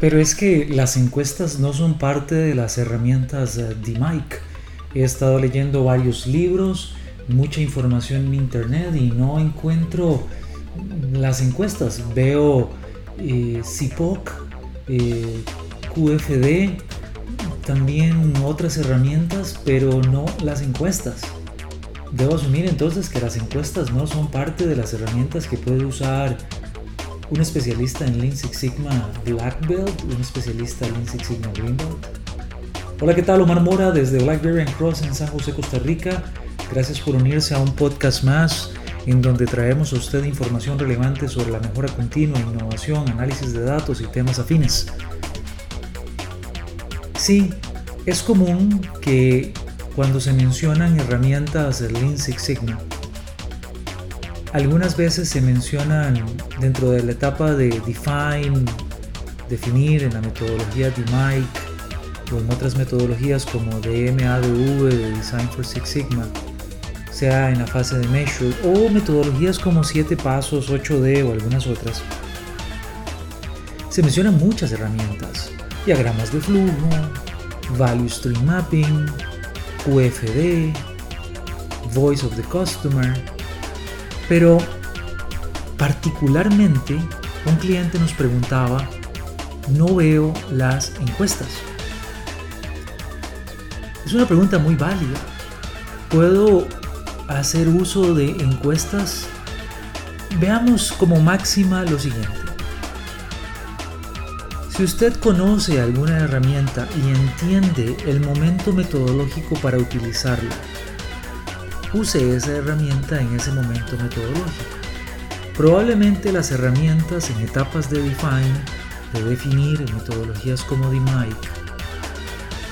Pero es que las encuestas no son parte de las herramientas de Mike. He estado leyendo varios libros, mucha información en internet y no encuentro las encuestas. Veo eh, CIPOC, eh, QFD, también otras herramientas, pero no las encuestas. Debo asumir entonces que las encuestas no son parte de las herramientas que puede usar un especialista en Lean Six Sigma Black Belt, un especialista en Lean Six Sigma Green Belt. Hola, ¿qué tal? Omar Mora desde Blackberry and Cross en San José, Costa Rica. Gracias por unirse a un podcast más en donde traemos a usted información relevante sobre la mejora continua, innovación, análisis de datos y temas afines. Sí, es común que cuando se mencionan herramientas de Lean Six Sigma, algunas veces se mencionan dentro de la etapa de define, definir en la metodología de Mike o en otras metodologías como DMADV, de Design for Six Sigma, sea en la fase de measure o metodologías como 7 pasos, 8D o algunas otras. Se mencionan muchas herramientas, diagramas de flujo, value stream mapping, QFD, voice of the customer, pero particularmente un cliente nos preguntaba, no veo las encuestas. Es una pregunta muy válida. ¿Puedo hacer uso de encuestas? Veamos como máxima lo siguiente. Si usted conoce alguna herramienta y entiende el momento metodológico para utilizarla, use esa herramienta en ese momento metodológico. Probablemente las herramientas en etapas de define, de definir en metodologías como DMIC,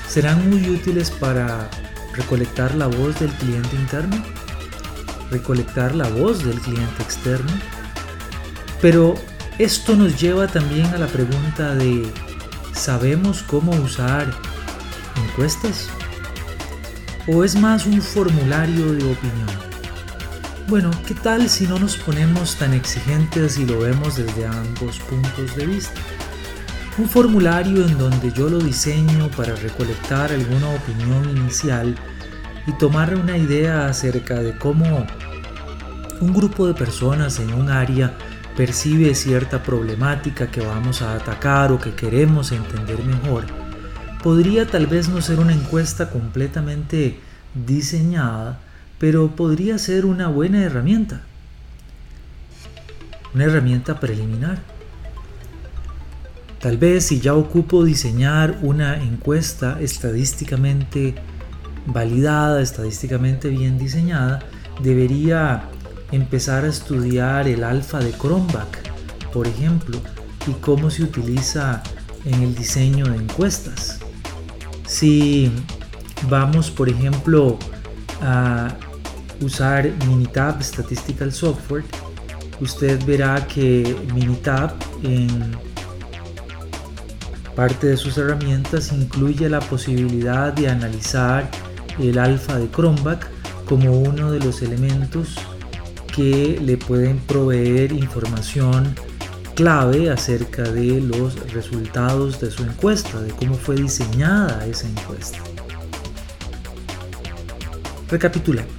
serán muy útiles para recolectar la voz del cliente interno, recolectar la voz del cliente externo, pero esto nos lleva también a la pregunta de, ¿sabemos cómo usar encuestas? ¿O es más un formulario de opinión? Bueno, ¿qué tal si no nos ponemos tan exigentes y lo vemos desde ambos puntos de vista? Un formulario en donde yo lo diseño para recolectar alguna opinión inicial y tomar una idea acerca de cómo un grupo de personas en un área percibe cierta problemática que vamos a atacar o que queremos entender mejor, podría tal vez no ser una encuesta completamente diseñada, pero podría ser una buena herramienta. Una herramienta preliminar. Tal vez si ya ocupo diseñar una encuesta estadísticamente validada, estadísticamente bien diseñada, debería empezar a estudiar el alfa de Cronbach, por ejemplo, y cómo se utiliza en el diseño de encuestas. Si vamos, por ejemplo, a usar Minitab Statistical Software, usted verá que Minitab en parte de sus herramientas incluye la posibilidad de analizar el alfa de Cronbach como uno de los elementos que le pueden proveer información clave acerca de los resultados de su encuesta, de cómo fue diseñada esa encuesta. Recapitulemos.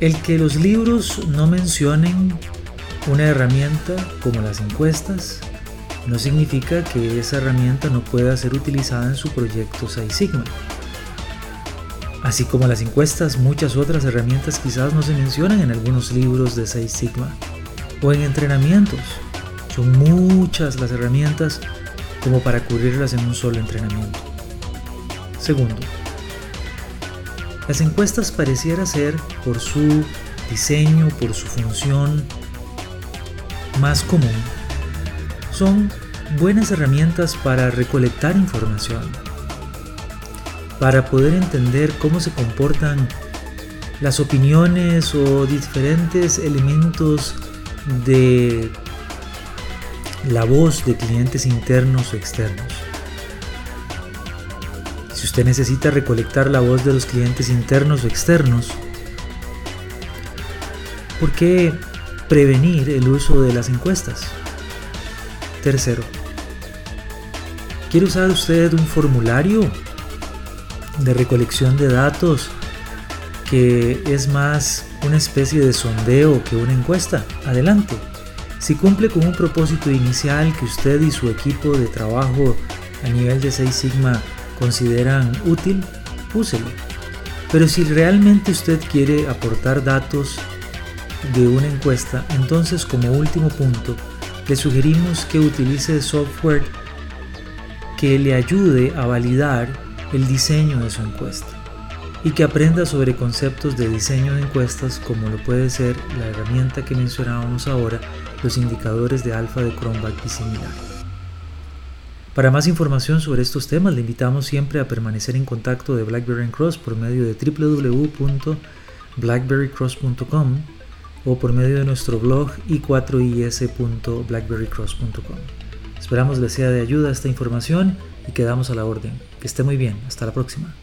El que los libros no mencionen una herramienta como las encuestas no significa que esa herramienta no pueda ser utilizada en su proyecto Six Sigma. Así como las encuestas, muchas otras herramientas quizás no se mencionan en algunos libros de Six Sigma o en entrenamientos. Son muchas las herramientas como para cubrirlas en un solo entrenamiento. Segundo, las encuestas pareciera ser, por su diseño, por su función más común, son buenas herramientas para recolectar información para poder entender cómo se comportan las opiniones o diferentes elementos de la voz de clientes internos o externos. Si usted necesita recolectar la voz de los clientes internos o externos, ¿por qué prevenir el uso de las encuestas? Tercero, ¿Quiere usar usted un formulario de recolección de datos que es más una especie de sondeo que una encuesta? Adelante. Si cumple con un propósito inicial que usted y su equipo de trabajo a nivel de 6 Sigma consideran útil, úselo. Pero si realmente usted quiere aportar datos de una encuesta, entonces como último punto, le sugerimos que utilice software que le ayude a validar el diseño de su encuesta y que aprenda sobre conceptos de diseño de encuestas como lo puede ser la herramienta que mencionábamos ahora, los indicadores de alfa de Cronbach y similar. Para más información sobre estos temas le invitamos siempre a permanecer en contacto de BlackBerry Cross por medio de www.blackberrycross.com o por medio de nuestro blog i4is.blackberrycross.com. Esperamos les sea de ayuda esta información y quedamos a la orden. Que esté muy bien. Hasta la próxima.